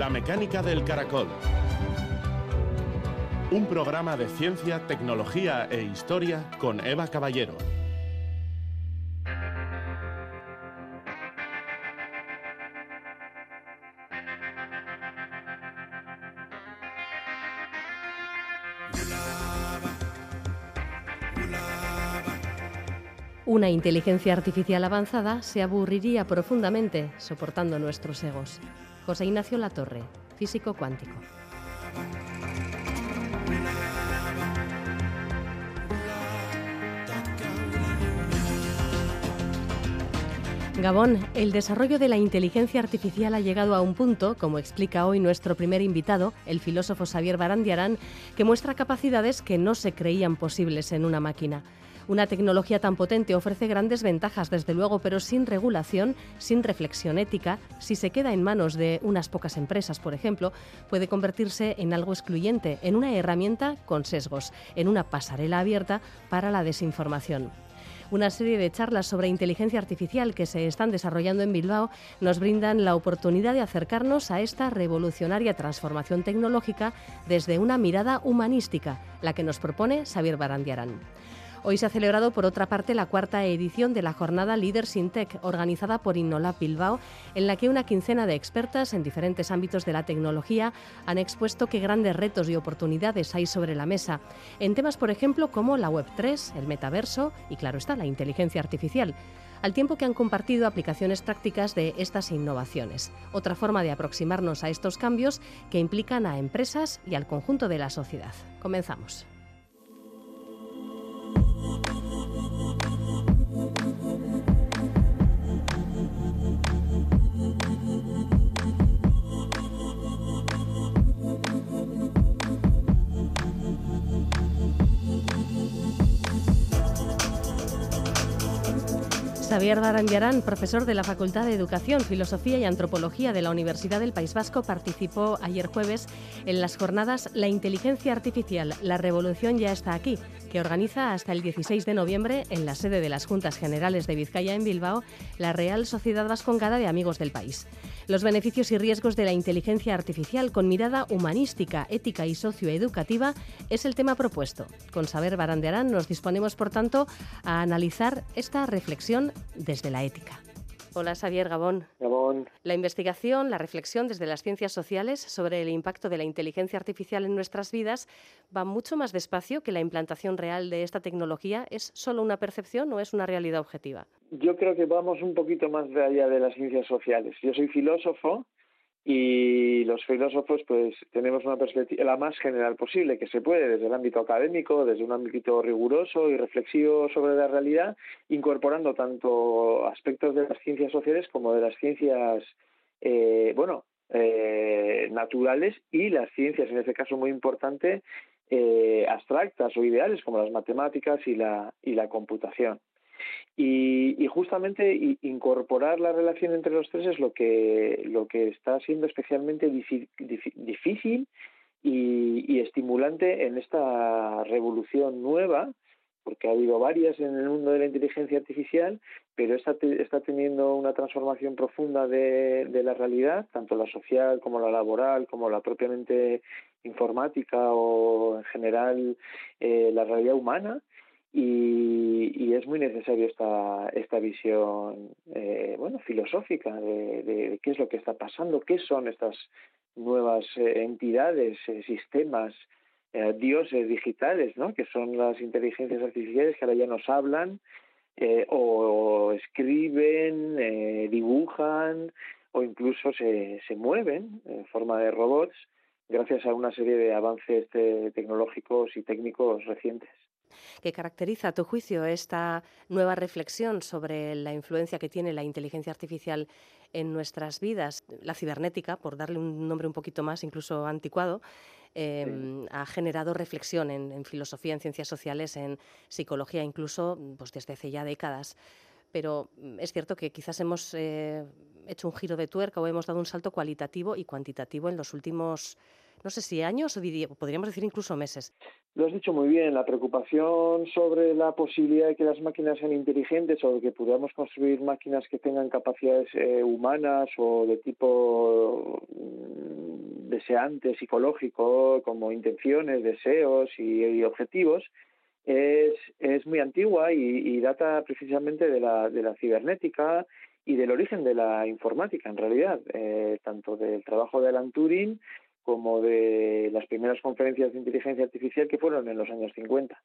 La mecánica del caracol. Un programa de ciencia, tecnología e historia con Eva Caballero. Una inteligencia artificial avanzada se aburriría profundamente soportando nuestros egos. José Ignacio Latorre, físico cuántico. Gabón, el desarrollo de la inteligencia artificial ha llegado a un punto, como explica hoy nuestro primer invitado, el filósofo Xavier Barandiarán, que muestra capacidades que no se creían posibles en una máquina. Una tecnología tan potente ofrece grandes ventajas, desde luego, pero sin regulación, sin reflexión ética, si se queda en manos de unas pocas empresas, por ejemplo, puede convertirse en algo excluyente, en una herramienta con sesgos, en una pasarela abierta para la desinformación. Una serie de charlas sobre inteligencia artificial que se están desarrollando en Bilbao nos brindan la oportunidad de acercarnos a esta revolucionaria transformación tecnológica desde una mirada humanística, la que nos propone Xavier Barandiarán. Hoy se ha celebrado, por otra parte, la cuarta edición de la jornada Leaders in Tech, organizada por Innolab Bilbao, en la que una quincena de expertas en diferentes ámbitos de la tecnología han expuesto qué grandes retos y oportunidades hay sobre la mesa, en temas, por ejemplo, como la Web3, el metaverso y, claro está, la inteligencia artificial al tiempo que han compartido aplicaciones prácticas de estas innovaciones. Otra forma de aproximarnos a estos cambios que implican a empresas y al conjunto de la sociedad. Comenzamos. Xavier Darandiarán, profesor de la Facultad de Educación, Filosofía y Antropología de la Universidad del País Vasco, participó ayer jueves en las jornadas La inteligencia artificial, la revolución ya está aquí, que organiza hasta el 16 de noviembre en la sede de las Juntas Generales de Vizcaya en Bilbao la Real Sociedad Vascongada de Amigos del País. Los beneficios y riesgos de la inteligencia artificial con mirada humanística, ética y socioeducativa es el tema propuesto. Con Saber Barandearán nos disponemos, por tanto, a analizar esta reflexión desde la ética. Hola, Xavier Gabón. Gabón. La investigación, la reflexión desde las ciencias sociales sobre el impacto de la inteligencia artificial en nuestras vidas va mucho más despacio que la implantación real de esta tecnología. ¿Es solo una percepción o es una realidad objetiva? Yo creo que vamos un poquito más allá de las ciencias sociales. Yo soy filósofo y los filósofos pues tenemos una perspectiva la más general posible que se puede desde el ámbito académico, desde un ámbito riguroso y reflexivo sobre la realidad, incorporando tanto aspectos de las ciencias sociales como de las ciencias eh, bueno eh, naturales y las ciencias en este caso muy importante eh, abstractas o ideales como las matemáticas y la y la computación. Y, justamente incorporar la relación entre los tres es lo que, lo que está siendo especialmente difícil y, estimulante en esta revolución nueva, porque ha habido varias en el mundo de la inteligencia artificial, pero esta está teniendo una transformación profunda de, la realidad, tanto la social como la laboral, como la propiamente informática o en general eh, la realidad humana y, es muy necesario esta, esta visión eh, bueno filosófica de, qué es lo que está pasando, qué son estas nuevas eh, entidades, eh, sistemas, dioses digitales, ¿no? que son las inteligencias artificiales que ahora ya nos hablan o, escriben, dibujan o incluso se, se mueven en forma de robots gracias a una serie de avances tecnológicos y técnicos recientes que caracteriza, a tu juicio, esta nueva reflexión sobre la influencia que tiene la inteligencia artificial en nuestras vidas, la cibernética, por darle un nombre un poquito más, incluso anticuado, em, ha generado reflexión en, filosofía, en ciencias sociales, en psicología, incluso pues, desde hace ya décadas. Pero mm, es cierto que quizás hemos eh, hecho un giro de tuerca o hemos dado un salto cualitativo y cuantitativo en los últimos no sé si años o podríamos decir incluso meses. Lo has dicho muy bien, la preocupación sobre la posibilidad de que las máquinas sean inteligentes o de que podamos construir máquinas que tengan capacidades eh, humanas o de tipo mm, deseante psicológico, como intenciones, deseos y, objetivos, es, es, muy antigua y, data precisamente de la, de la cibernética y del origen de la informática, en realidad, eh, tanto del trabajo de Alan Turing como de las primeras conferencias de inteligencia artificial que fueron en los años 50.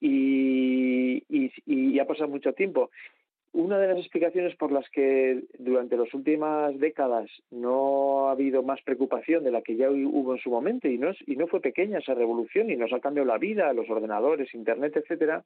Y, y, ha pasado mucho tiempo. Una de las explicaciones por las que durante las últimas décadas no ha habido más preocupación de la que ya hubo en su momento y no, y no fue pequeña esa revolución y nos ha cambiado la vida, los ordenadores, Internet, etcétera,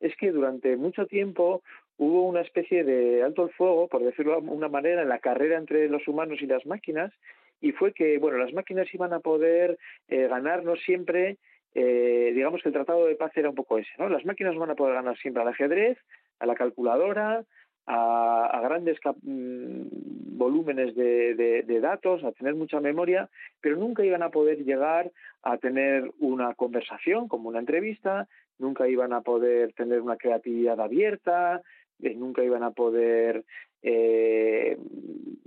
es que durante mucho tiempo hubo una especie de alto el fuego, por decirlo de una manera, en la carrera entre los humanos y las máquinas y fue que, bueno, las máquinas iban a poder eh, ganarnos siempre eh, digamos que el tratado de paz era un poco ese, ¿no? Las máquinas van a poder ganar siempre al ajedrez, a la calculadora, a, grandes mm, volúmenes de, datos, a tener mucha memoria, pero nunca iban a poder llegar a tener una conversación como una entrevista, nunca iban a poder tener una creatividad abierta, eh, nunca iban a poder eh,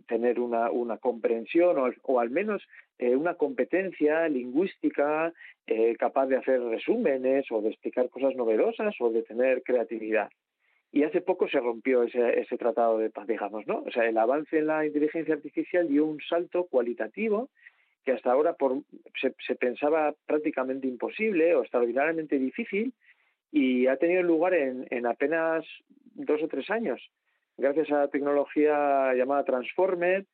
tener una, una comprensión o, o, al menos eh, una competencia lingüística capaz de hacer resúmenes o de explicar cosas novedosas o de tener creatividad. Y hace poco se rompió ese, ese tratado de paz, digamos, ¿no? O sea, el avance en la inteligencia artificial dio un salto cualitativo que hasta ahora por, se, se pensaba prácticamente imposible o extraordinariamente difícil y ha tenido lugar en, en apenas dos o tres años, gracias a la tecnología llamada Transformer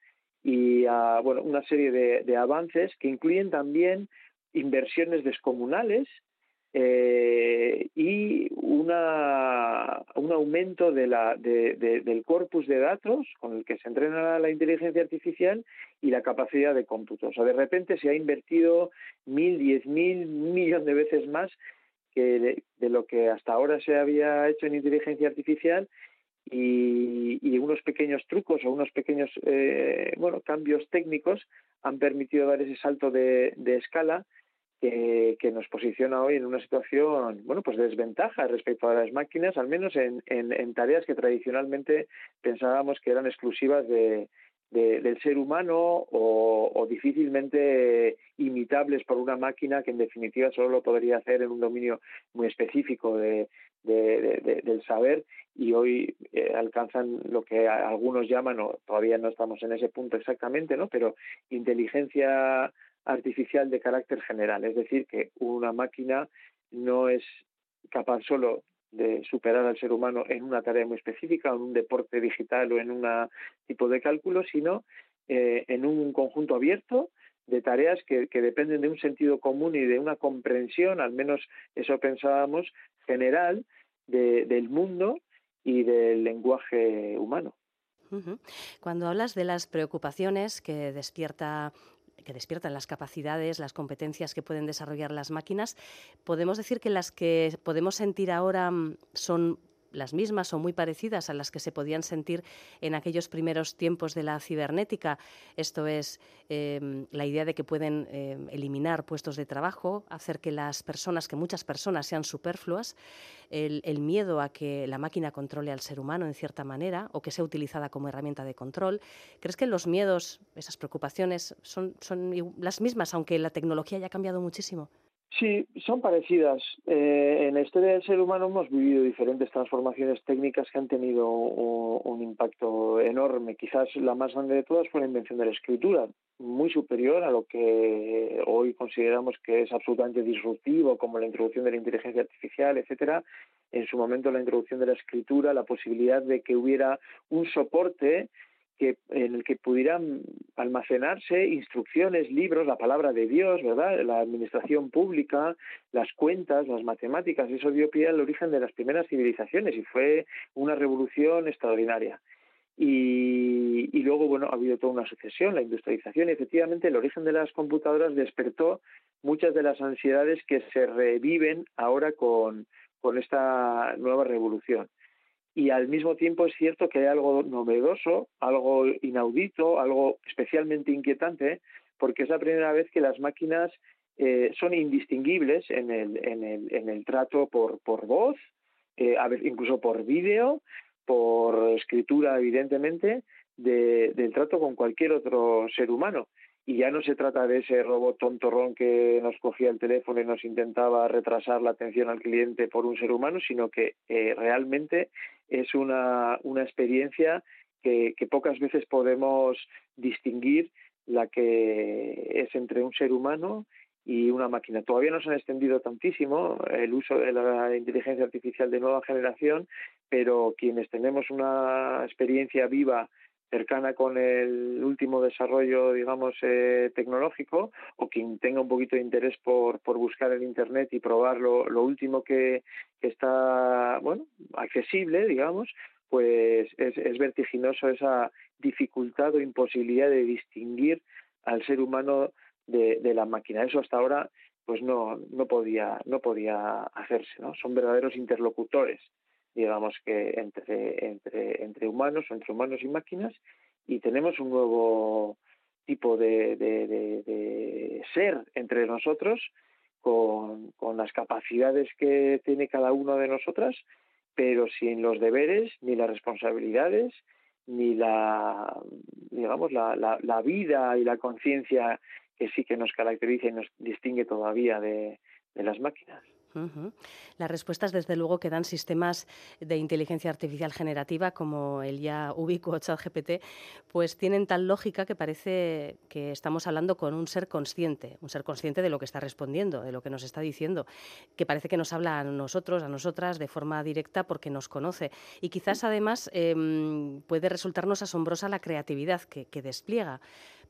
y a una serie de, avances que incluyen también inversiones descomunales eh, y un aumento del corpus de datos con el que se entrena la inteligencia artificial y la capacidad de cómputo. O sea, de repente se ha invertido mil, diez mil, un millón de veces más que de, lo que hasta ahora se había hecho en inteligencia artificial y, y unos pequeños trucos o unos pequeños eh, bueno cambios técnicos han permitido dar ese salto de, de escala que, nos posiciona hoy en una situación, bueno, pues de desventaja respecto a las máquinas, al menos en, en, tareas que tradicionalmente pensábamos que eran exclusivas de, del ser humano o, difícilmente imitables por una máquina que en definitiva solo lo podría hacer en un dominio muy específico de, del saber y hoy eh, alcanzan lo que algunos llaman, o todavía no estamos en ese punto exactamente, ¿no? pero inteligencia artificial de carácter general, es decir, que una máquina no es capaz solo de superar al ser humano en una tarea muy específica, en un deporte digital o en un tipo de cálculo, sino eh, en un conjunto abierto de tareas que, dependen de un sentido común y de una comprensión, al menos eso pensábamos, general del mundo y del lenguaje humano. Cuando hablas de las preocupaciones que despierta que despiertan las capacidades, las competencias que pueden desarrollar las máquinas, podemos decir que las que podemos sentir ahora mm, son las mismas o muy parecidas a las que se podían sentir en aquellos primeros tiempos de la cibernética. Esto es em, la idea de que pueden em, eliminar puestos de trabajo, hacer que las personas, que muchas personas sean superfluas, el, miedo a que la máquina controle al ser humano en cierta manera o que sea utilizada como herramienta de control. ¿Crees que los miedos, esas preocupaciones, son, son las mismas, aunque la tecnología haya cambiado muchísimo? Sí, son parecidas. Eh, en la historia del ser humano hemos vivido diferentes transformaciones técnicas que han tenido un, impacto enorme. Quizás la más grande de todas fue la invención de la escritura, muy superior a lo que hoy consideramos que es absolutamente disruptivo, como la introducción de la inteligencia artificial, etcétera. En su momento la introducción de la escritura, la posibilidad de que hubiera un soporte que, en el que pudieran almacenarse instrucciones, libros, la palabra de Dios, ¿verdad? La administración pública, las cuentas, las matemáticas, eso dio pie al origen de las primeras civilizaciones y fue una revolución extraordinaria. Y, luego, bueno, ha habido toda una sucesión, la industrialización, y efectivamente el origen de las computadoras despertó muchas de las ansiedades que se reviven ahora con, con esta nueva revolución y al mismo tiempo es cierto que hay algo novedoso, algo inaudito, algo especialmente inquietante, porque es la primera vez que las máquinas eh, son indistinguibles en el, en el, en el trato por, por voz, eh, a ver, incluso por vídeo, por escritura, evidentemente, de, del trato con cualquier otro ser humano. Y ya no se trata de ese robot tontorrón que nos cogía el teléfono y nos intentaba retrasar la atención al cliente por un ser humano, sino que eh, realmente es una, una experiencia que, que, pocas veces podemos distinguir la que es entre un ser humano y una máquina. Todavía no se han extendido tantísimo el uso de la inteligencia artificial de nueva generación, pero quienes tenemos una experiencia viva cercana con el último desarrollo, digamos, eh, tecnológico, o quien tenga un poquito de interés por, por buscar en Internet y probar lo, último que, está, bueno, accesible, digamos, pues es, es vertiginoso esa dificultad o imposibilidad de distinguir al ser humano de, de la máquina. Eso hasta ahora pues no, no podía, no podía hacerse, ¿no? Son verdaderos interlocutores digamos que entre, entre, entre humanos, entre humanos y máquinas, y tenemos un nuevo tipo de, ser entre nosotros con, con, las capacidades que tiene cada uno de nosotras, pero sin los deberes ni las responsabilidades ni la digamos la, la, la vida y la conciencia que sí que nos caracteriza y nos distingue todavía de, de las máquinas. Las respuestas, desde luego, que dan sistemas de inteligencia artificial generativa como el ya ubicuo ChatGPT, pues tienen tal lógica que parece que estamos hablando con un ser consciente, un ser consciente de lo que está respondiendo, de lo que nos está diciendo, que parece que nos habla a nosotros, a nosotras, de forma directa porque nos conoce. Y quizás, además, em, puede resultarnos asombrosa la creatividad que, que despliega.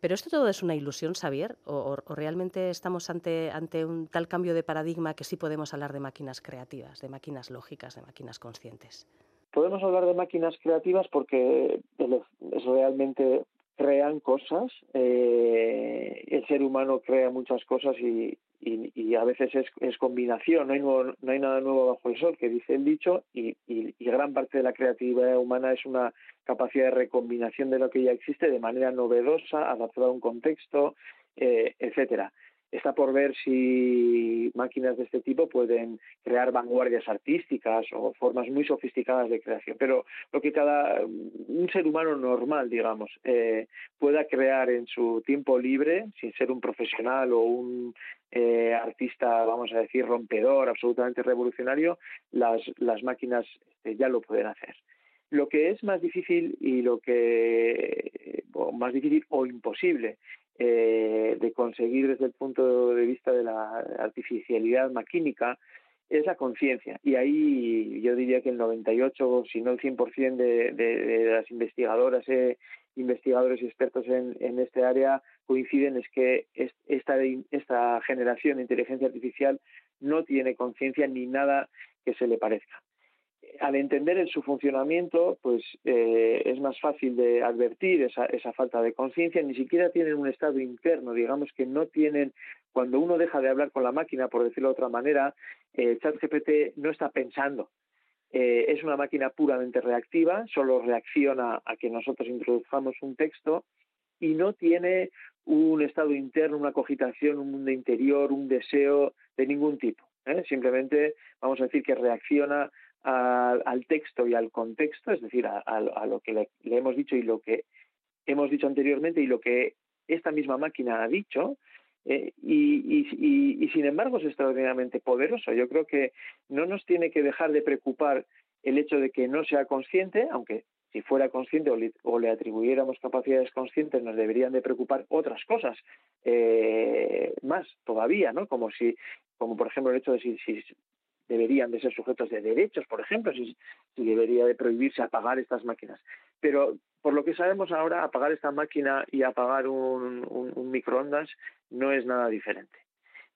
Pero esto todo es una ilusión, Xavier, o, realmente estamos ante, ante un tal cambio de paradigma que sí podemos hablar de máquinas creativas, de máquinas lógicas, de máquinas conscientes. Podemos hablar de máquinas creativas porque realmente crean cosas, eh, el ser humano crea muchas cosas y, y, y a veces es, combinación, no hay, nuevo, no hay, nada nuevo bajo el sol, que dice el dicho, y, y, gran parte de la creatividad humana es una capacidad de recombinación de lo que ya existe de manera novedosa, adaptada a un contexto, eh, etcétera. Está por ver si máquinas de este tipo pueden crear vanguardias artísticas o formas muy sofisticadas de creación, pero lo que cada un ser humano normal, digamos, eh, pueda crear en su tiempo libre, sin ser un profesional o un eh, artista, vamos a decir, rompedor, absolutamente revolucionario, las, máquinas eh, ya lo pueden hacer. Lo que es más difícil y lo que más difícil o imposible eh, de conseguir desde el punto de vista de la artificialidad maquínica es la conciencia. Y ahí yo diría que el 98, si no el 100% de, de, de las investigadoras, eh, investigadores y expertos en, en este área coinciden es que esta, esta generación de inteligencia artificial no tiene conciencia ni nada que se le parezca al entender en su funcionamiento, pues eh, es más fácil de advertir esa, esa falta de conciencia, ni siquiera tienen un estado interno, digamos que no tienen, cuando uno deja de hablar con la máquina, por decirlo de otra manera, eh, ChatGPT no está pensando, eh, es una máquina puramente reactiva, solo reacciona a que nosotros introduzcamos un texto y no tiene un estado interno, una cogitación, un mundo interior, un deseo de ningún tipo. ¿eh? Simplemente vamos a decir que reacciona al, texto y al contexto, es decir, a, lo que le, hemos dicho y lo que hemos dicho anteriormente y lo que esta misma máquina ha dicho, eh, y, sin embargo es extraordinariamente poderoso. Yo creo que no nos tiene que dejar de preocupar el hecho de que no sea consciente, aunque si fuera consciente o le, atribuyéramos capacidades conscientes nos deberían de preocupar otras cosas eh, más todavía, ¿no? Como si, como por ejemplo el hecho de si deberían de ser sujetos de derechos, por ejemplo, si, debería de prohibirse apagar estas máquinas. Pero por lo que sabemos ahora, apagar esta máquina y apagar un, microondas no es nada diferente.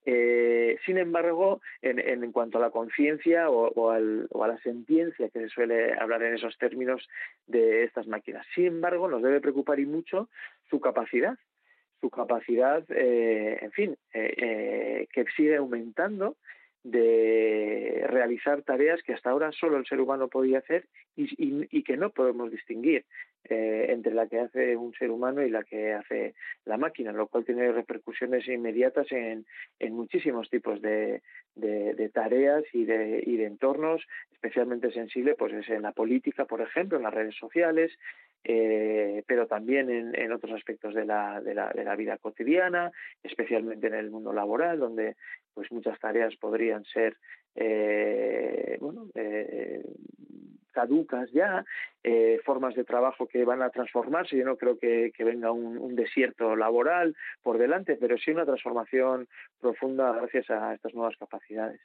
Eh, sin embargo, en, cuanto a la conciencia o, a la sentiencia que se suele hablar en esos términos de estas máquinas, sin embargo, nos debe preocupar y mucho su capacidad, su capacidad, eh, en fin, eh que sigue aumentando de realizar tareas que hasta ahora solo el ser humano podía hacer y, y, que no podemos distinguir eh, entre la que hace un ser humano y la que hace la máquina, lo cual tiene repercusiones inmediatas en, en muchísimos tipos de, de, de tareas y de, y de entornos, especialmente sensible pues es en la política, por ejemplo, en las redes sociales, eh, pero también en, otros aspectos de la, de, la, de la vida cotidiana, especialmente en el mundo laboral, donde pues muchas tareas podrían ser eh, bueno, eh, caducas ya, eh, formas de trabajo que van a transformarse. Yo no creo que, venga un, desierto laboral por delante, pero sí una transformación profunda gracias a estas nuevas capacidades.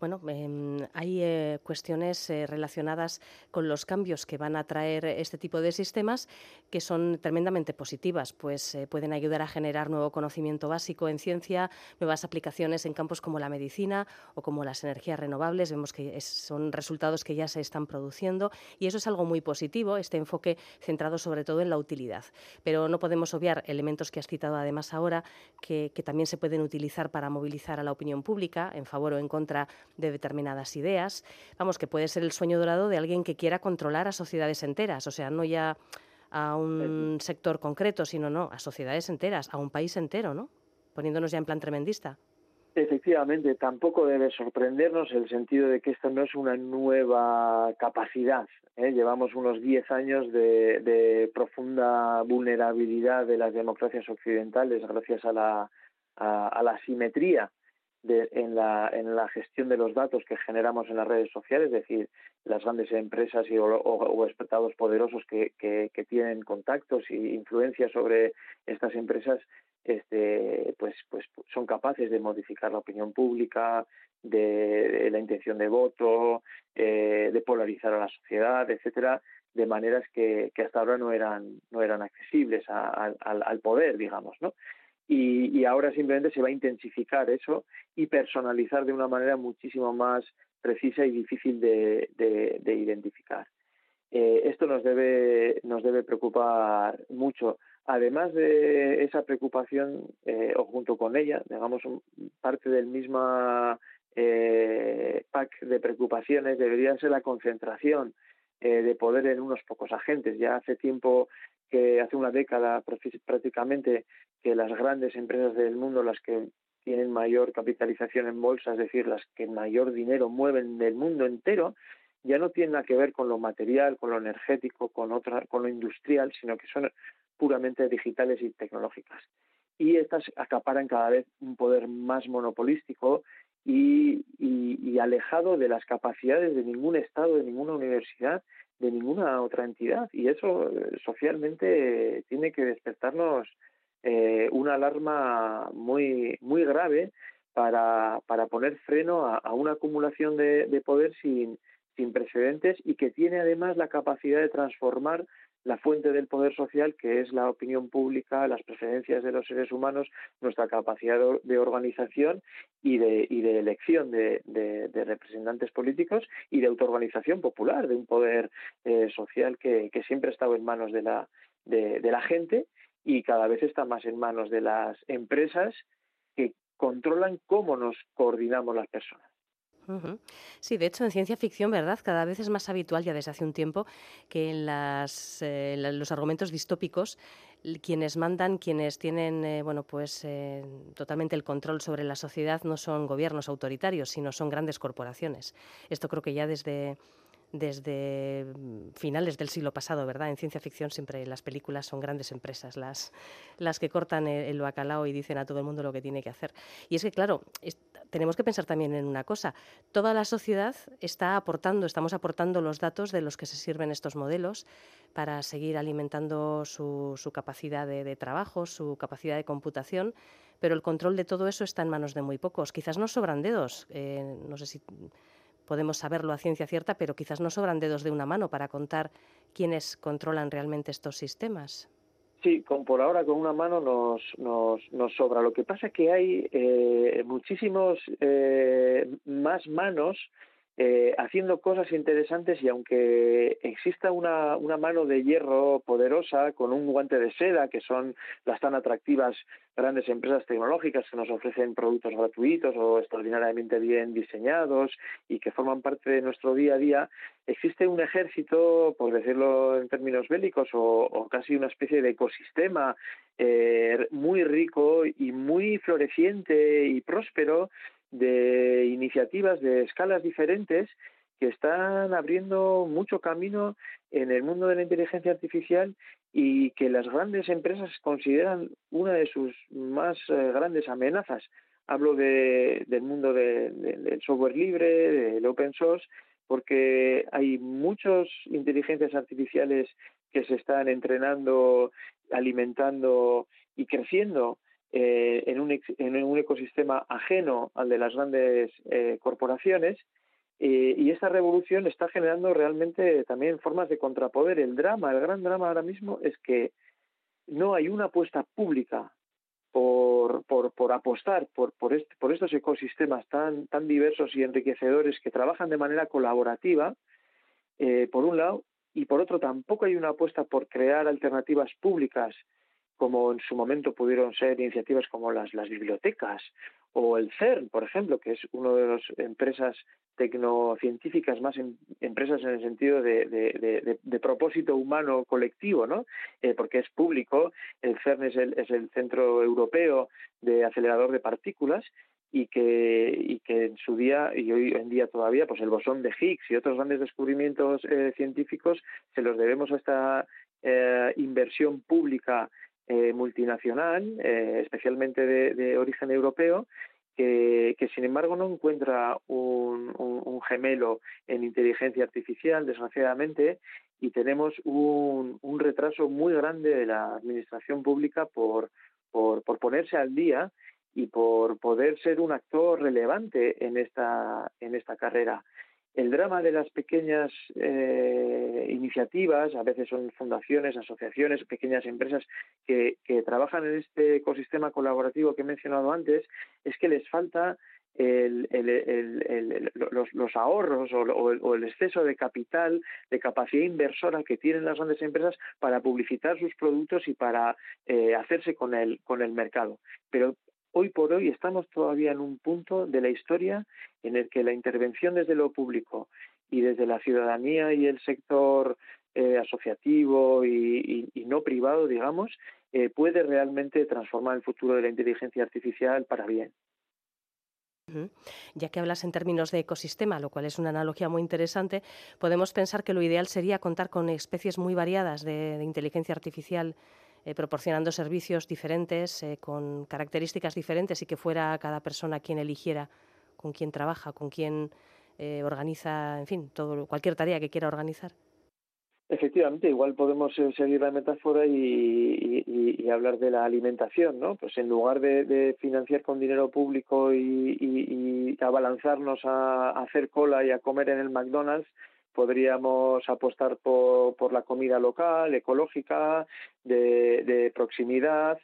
Bueno, em, hay eh, cuestiones eh, relacionadas con los cambios que van a traer este tipo de sistemas que son tremendamente positivas, pues eh, pueden ayudar a generar nuevo conocimiento básico en ciencia, nuevas aplicaciones en campos como la medicina o como las energías renovables. Vemos que son resultados que ya se están produciendo y eso es algo muy positivo, este enfoque centrado sobre todo en la utilidad. Pero no podemos obviar elementos que has citado además ahora que, que también se pueden utilizar para movilizar a la opinión pública en favor o en contra de determinadas ideas. Vamos, que puede ser el sueño dorado de alguien que quiera controlar a sociedades enteras, o sea, no ya a un sector concreto, sino no, a sociedades enteras, a un país entero, ¿no? Poniéndonos ya en plan tremendista. Efectivamente, tampoco debe sorprendernos el sentido de que esta no es una nueva capacidad. ¿eh? Llevamos unos 10 años de, de, profunda vulnerabilidad de las democracias occidentales gracias a la, a, a la asimetría en, la, en la gestión de los datos que generamos en las redes sociales, es decir, las grandes empresas y, o, o, estados poderosos que, que, tienen contactos y influencia sobre estas empresas, este, pues, pues son capaces de modificar la opinión pública, de, la intención de voto, eh, de polarizar a la sociedad, etcétera, de maneras que, que hasta ahora no eran no eran accesibles al, al poder, digamos, ¿no? Y, ahora simplemente se va a intensificar eso y personalizar de una manera muchísimo más precisa y difícil de, identificar. Eh, esto nos debe, nos debe preocupar mucho. Además de esa preocupación, eh, o junto con ella, digamos, parte del mismo eh, pack de preocupaciones debería ser la concentración de poder en unos pocos agentes. Ya hace tiempo que hace una década prácticamente que las grandes empresas del mundo, las que tienen mayor capitalización en bolsa, es decir, las que mayor dinero mueven del mundo entero, ya no tienen nada que ver con lo material, con lo energético, con otra, con lo industrial, sino que son puramente digitales y tecnológicas. Y estas acaparan cada vez un poder más monopolístico y, y alejado de las capacidades de ningún Estado, de ninguna universidad, de ninguna otra entidad. Y eso eh, socialmente tiene que despertarnos eh, una alarma muy, muy grave para, para poner freno a, una acumulación de, de, poder sin, sin precedentes y que tiene además la capacidad de transformar la fuente del poder social, que es la opinión pública, las preferencias de los seres humanos, nuestra capacidad de organización y de, y de elección de, representantes políticos y de autoorganización popular, de un poder eh, social que, siempre ha estado en manos de la gente y cada vez está más en manos de las empresas que controlan cómo nos coordinamos las personas. Sí, de hecho, en ciencia ficción, ¿verdad? Cada vez es más habitual ya desde hace un tiempo que en, eh, los argumentos distópicos quienes mandan, quienes tienen, eh, bueno, pues eh, totalmente el control sobre la sociedad no son gobiernos autoritarios, sino son grandes corporaciones. Esto creo que ya desde mm, finales del siglo pasado, ¿verdad? En ciencia ficción siempre las películas son grandes empresas las, las que cortan el, bacalao y dicen a todo el mundo lo que tiene que hacer. Y es que, claro, tenemos que pensar también en una cosa. Toda la sociedad está aportando, estamos aportando los datos de los que se sirven estos modelos para seguir alimentando su, capacidad de, trabajo, su capacidad de computación, pero el control de todo eso está en manos de muy pocos. Quizás no sobran dedos, eh, no sé si podemos saberlo a ciencia cierta, pero quizás no sobran dedos de una mano para contar quiénes controlan realmente estos sistemas. Sí, con, por ahora con una mano nos, nos, nos sobra. Lo que pasa es que hay eh, muchísimos eh, más manos eh, haciendo cosas interesantes y aunque exista una, mano de hierro poderosa con un guante de seda, que son las tan atractivas grandes empresas tecnológicas que nos ofrecen productos gratuitos o extraordinariamente bien diseñados y que forman parte de nuestro día a día, existe un ejército, por decirlo en términos bélicos, o, casi una especie de ecosistema eh, muy rico y muy floreciente y próspero de iniciativas de escalas diferentes que están abriendo mucho camino en el mundo de la inteligencia artificial y que las grandes empresas consideran una de sus más eh, grandes amenazas. Hablo de, del mundo del software libre, del open source, porque hay muchas inteligencias artificiales que se están entrenando, alimentando y creciendo eh, en, un, en, un, ecosistema ajeno al de las grandes eh, corporaciones. Eh, y esta revolución está generando realmente también formas de contrapoder. El drama, el gran drama ahora mismo es que no hay una apuesta pública por, por, apostar por, por estos ecosistemas tan, tan diversos y enriquecedores que trabajan de manera colaborativa, por un lado, y por otro tampoco hay una apuesta por crear alternativas públicas como en su momento pudieron ser iniciativas como las, las bibliotecas o el CERN, por ejemplo, que es una de las empresas tecnocientíficas más em, empresas en el sentido de, de, propósito humano colectivo, ¿no? Eh, porque es público, el CERN es el, es el Centro Europeo de Acelerador de Partículas y que, y que en su día y hoy en día todavía pues el bosón de Higgs y otros grandes descubrimientos eh, científicos se los debemos a esta eh, inversión pública eh, multinacional, eh, especialmente de, origen europeo, que, sin embargo no encuentra un, gemelo en inteligencia artificial, desgraciadamente, y tenemos un, retraso muy grande de la administración pública por, ponerse al día y por poder ser un actor relevante en esta carrera el drama de las pequeñas eh, iniciativas, a veces son fundaciones, asociaciones, pequeñas empresas que, trabajan en este ecosistema colaborativo que he mencionado antes, es que les falta los, ahorros o, el exceso de capital, de capacidad inversora que tienen las grandes empresas para publicitar sus productos y para eh, hacerse con el, con el mercado. Pero hoy por hoy estamos todavía en un punto de la historia en el que la intervención desde lo público y desde la ciudadanía y el sector eh, asociativo y, no privado, digamos, eh, puede realmente transformar el futuro de la inteligencia artificial para bien. Ya que hablas en términos de ecosistema, lo cual es una analogía muy interesante, podemos pensar que lo ideal sería contar con especies muy variadas de inteligencia artificial eh, proporcionando servicios diferentes, eh, con características diferentes y que fuera cada persona quien eligiera con quién trabaja, con quién eh, organiza, en fin, todo, cualquier tarea que quiera organizar. Efectivamente, igual podemos seguir la metáfora y, hablar de la alimentación, ¿no? Pues en lugar de, financiar con dinero público y, y, abalanzarnos a hacer cola y a comer en el McDonald's, podríamos apostar por, la comida local, ecológica, de, proximidad.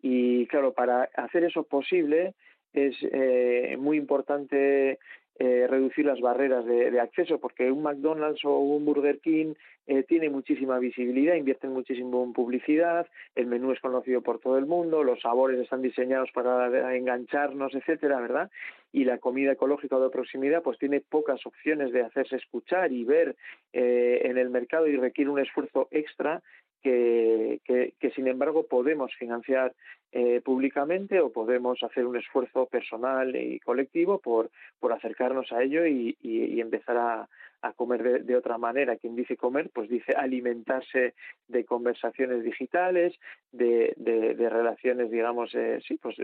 Y claro, para hacer eso posible es eh, muy importante eh, reducir las barreras de, acceso, porque un McDonald's o un Burger King eh, tiene muchísima visibilidad, invierten muchísimo en publicidad, el menú es conocido por todo el mundo, los sabores están diseñados para engancharnos, etcétera, ¿verdad? Y la comida ecológica de proximidad, pues tiene pocas opciones de hacerse escuchar y ver eh, en el mercado y requiere un esfuerzo extra que, sin embargo podemos financiar eh, públicamente o podemos hacer un esfuerzo personal y colectivo por, por acercarnos a ello y, y, empezar a, comer de, otra manera. Quien dice comer, pues dice alimentarse de conversaciones digitales, de, de, relaciones, digamos, eh, sí, pues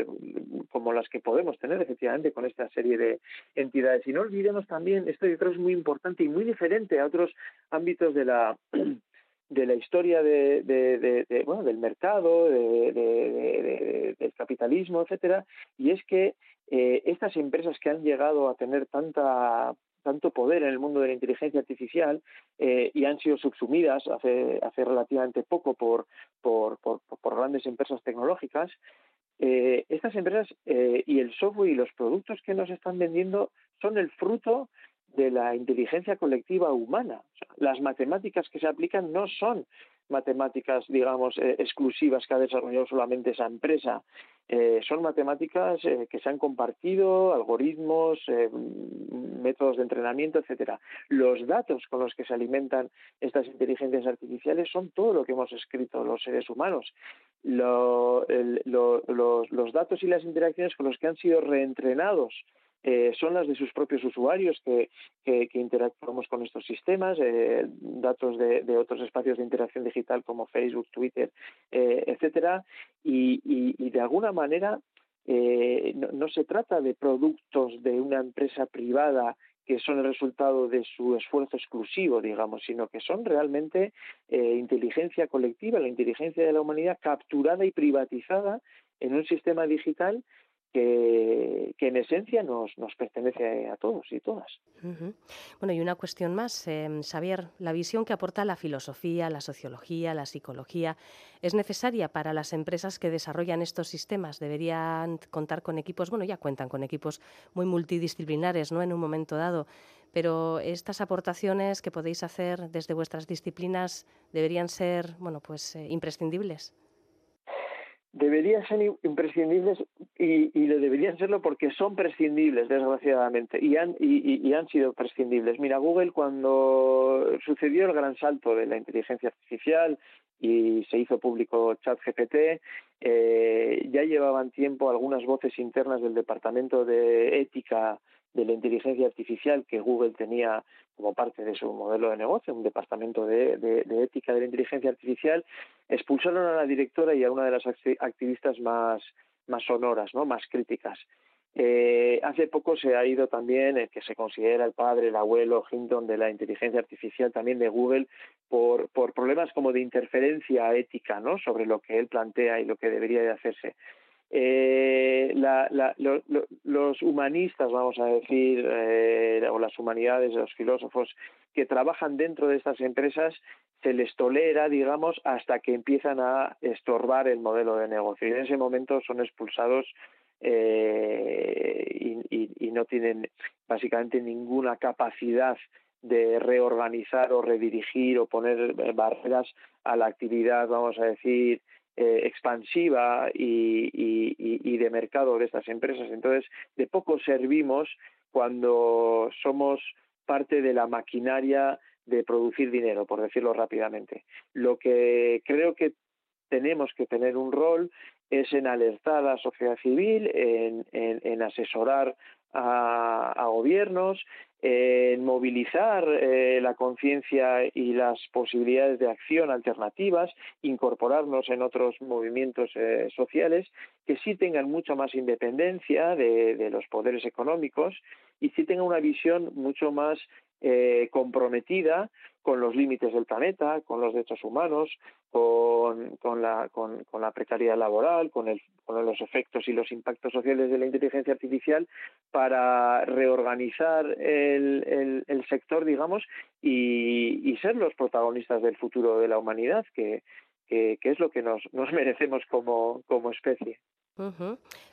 como las que podemos tener efectivamente con esta serie de entidades. Y no olvidemos también, esto yo creo es muy importante y muy diferente a otros ámbitos de la de la historia de, bueno, del mercado, del capitalismo, etcétera, y es que eh, estas empresas que han llegado a tener tanta tanto poder en el mundo de la inteligencia artificial eh, y han sido subsumidas hace, hace relativamente poco por, por, grandes empresas tecnológicas, eh, estas empresas y el software y los productos que nos están vendiendo son el fruto de la inteligencia colectiva humana. las matemáticas que se aplican no son matemáticas, digamos, eh, exclusivas que ha desarrollado solamente esa empresa. Eh, son matemáticas eh, que se han compartido, algoritmos, métodos de entrenamiento, etcétera. Los datos con los que se alimentan estas inteligencias artificiales son todo lo que hemos escrito los seres humanos. los, los datos y las interacciones con los que han sido reentrenados eh, son las de sus propios usuarios que, que, interactuamos con estos sistemas, eh, datos de, otros espacios de interacción digital como Facebook, Twitter, eh, etcétera, y, y, de alguna manera no, se trata de productos de una empresa privada que son el resultado de su esfuerzo exclusivo, digamos, sino que son realmente inteligencia colectiva, la inteligencia de la humanidad capturada y privatizada en un sistema digital que, en esencia nos, nos, pertenece a todos y todas. Bueno, y una cuestión más, eh, Xavier, la visión que aporta la filosofía, la sociología, la psicología, ¿es necesaria para las empresas que desarrollan estos sistemas? ¿Deberían contar con equipos? Bueno, ya cuentan con equipos muy multidisciplinares, ¿no? En un momento dado. Pero estas aportaciones que podéis hacer desde vuestras disciplinas deberían ser, bueno, pues eh, imprescindibles deberían ser imprescindibles y, y, deberían serlo porque son prescindibles, desgraciadamente, y han, y, han sido prescindibles. Mira, Google cuando sucedió el gran salto de la inteligencia artificial y se hizo público ChatGPT, eh, ya llevaban tiempo algunas voces internas del Departamento de Ética de la inteligencia artificial que Google tenía como parte de su modelo de negocio, un departamento de, ética de la inteligencia artificial, expulsaron a la directora y a una de las activistas más, más sonoras, ¿no? más críticas. Eh, hace poco se ha ido también el que se considera el padre, el abuelo Hinton de la inteligencia artificial también de Google por, por problemas como de interferencia ética ¿no? sobre lo que él plantea y lo que debería de hacerse. Eh, los humanistas, vamos a decir, eh, o las humanidades, los filósofos que trabajan dentro de estas empresas, se les tolera, digamos, hasta que empiezan a estorbar el modelo de negocio. Y en ese momento son expulsados eh, y, no tienen básicamente ninguna capacidad de reorganizar o redirigir o poner barreras a la actividad, vamos a decir, eh, expansiva y, y, de mercado de estas empresas. Entonces, de poco servimos cuando somos parte de la maquinaria de producir dinero, por decirlo rápidamente. Lo que creo que tenemos que tener un rol es en alertar a la sociedad civil, en, en, asesorar a, a, gobiernos, en movilizar eh, la conciencia y las posibilidades de acción alternativas, incorporarnos en otros movimientos eh, sociales que sí tengan mucha más independencia de, de, los poderes económicos y sí tengan una visión mucho más eh, comprometida con los límites del planeta, con los derechos humanos, con, la, con, la precariedad laboral, con, el, con los efectos y los impactos sociales de la inteligencia artificial para reorganizar el, sector, digamos, y, ser los protagonistas del futuro de la humanidad, que, es lo que nos, nos merecemos como especie.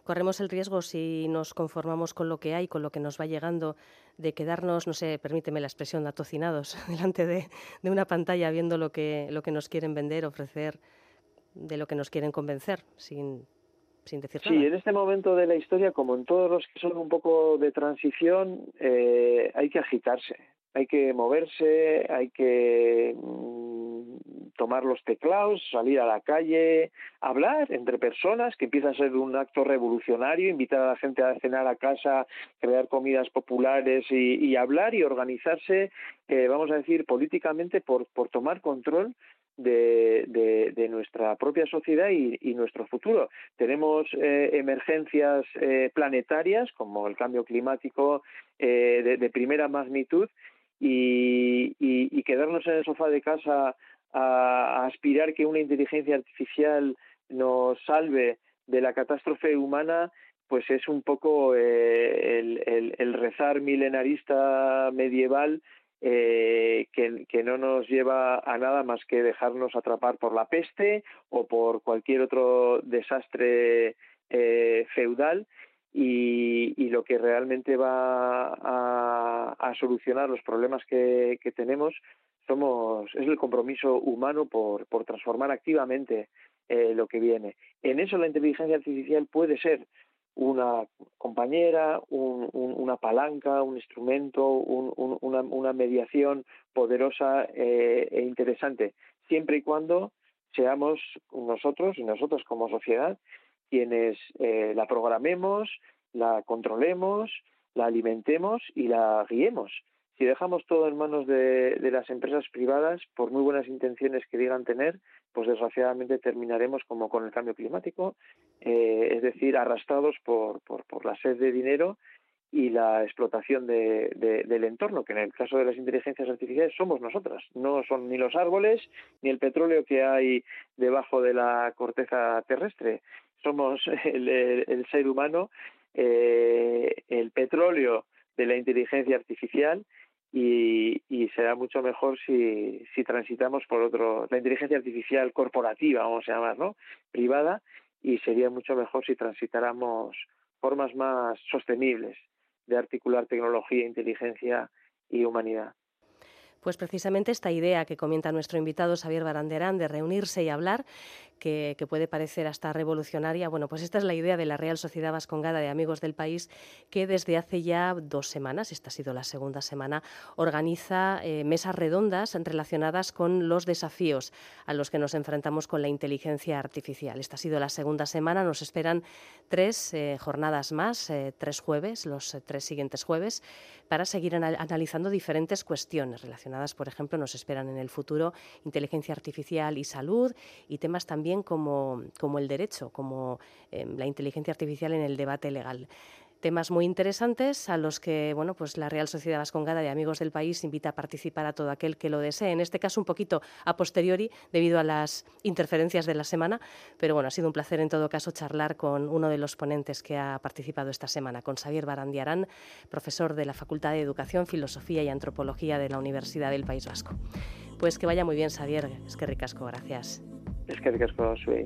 Corremos el riesgo si nos conformamos con lo que hay, con lo que nos va llegando, de quedarnos, no sé, permíteme la expresión, atocinados delante de, una pantalla viendo lo que, lo que nos quieren vender, ofrecer, de lo que nos quieren convencer, sin, sin decir nada. Sí, en este momento de la historia, como en todos los que son un poco de transición, eh, hay que agitarse, hay que moverse, hay que mm, tomar los teclados, salir a la calle, hablar entre personas, que empieza a ser un acto revolucionario, invitar a la gente a cenar a casa, crear comidas populares y, hablar y organizarse, eh, vamos a decir, políticamente por, por tomar control de, de, nuestra propia sociedad y, nuestro futuro. Tenemos eh, emergencias eh, planetarias como el cambio climático de, primera magnitud y, y, quedarnos en el sofá de casa a, aspirar que una inteligencia artificial nos salve de la catástrofe humana, pues es un poco eh, el, rezar milenarista medieval eh, que, que, no nos lleva a nada más que dejarnos atrapar por la peste o por cualquier otro desastre eh, feudal y, y, lo que realmente va a, a solucionar los problemas que, que, tenemos somos es el compromiso humano por, transformar activamente eh, lo que viene. En eso la inteligencia artificial puede ser una compañera, un, un, una palanca, un instrumento, un, una, una, mediación poderosa eh, e interesante, siempre y cuando seamos nosotros y nosotros como sociedad quienes eh, la programemos, la controlemos la alimentemos y la guiemos. Si dejamos todo en manos de, las empresas privadas, por muy buenas intenciones que digan tener, pues desgraciadamente terminaremos como con el cambio climático, eh, es decir, arrastrados por, por, por la sed de dinero y la explotación de, del entorno, que en el caso de las inteligencias artificiales somos nosotras, no son ni los árboles ni el petróleo que hay debajo de la corteza terrestre, somos el, ser humano, eh, el petróleo de la inteligencia artificial y, y, será mucho mejor si, si transitamos por otro, la inteligencia artificial corporativa, vamos a llamar, ¿no? Privada, y sería mucho mejor si transitáramos formas más sostenibles de articular tecnología, inteligencia y humanidad. Pues precisamente esta idea que comenta nuestro invitado Xavier Baranderán de reunirse y hablar que, puede parecer hasta revolucionaria. Bueno, pues esta es la idea de la Real Sociedad Vascongada de Amigos del País, que desde hace ya dos semanas, esta ha sido la segunda semana, organiza eh, mesas redondas relacionadas con los desafíos a los que nos enfrentamos con la inteligencia artificial. Esta ha sido la segunda semana, nos esperan tres eh, jornadas más, eh, tres jueves, los tres siguientes jueves, para seguir analizando diferentes cuestiones relacionadas, por ejemplo, nos esperan en el futuro inteligencia artificial y salud y temas también como, como el derecho, como em, la inteligencia artificial en el debate legal temas muy interesantes a los que bueno, pues la Real Sociedad Vascongada de Amigos del País invita a participar a todo aquel que lo desee. En este caso un poquito a posteriori debido a las interferencias de la semana, pero bueno, ha sido un placer en todo caso charlar con uno de los ponentes que ha participado esta semana, con Xavier Barandiarán, profesor de la Facultad de Educación, Filosofía y Antropología de la Universidad del País Vasco. Pues que vaya muy bien, Xavier. Es que ricasco, gracias. Es que ricasco, soy.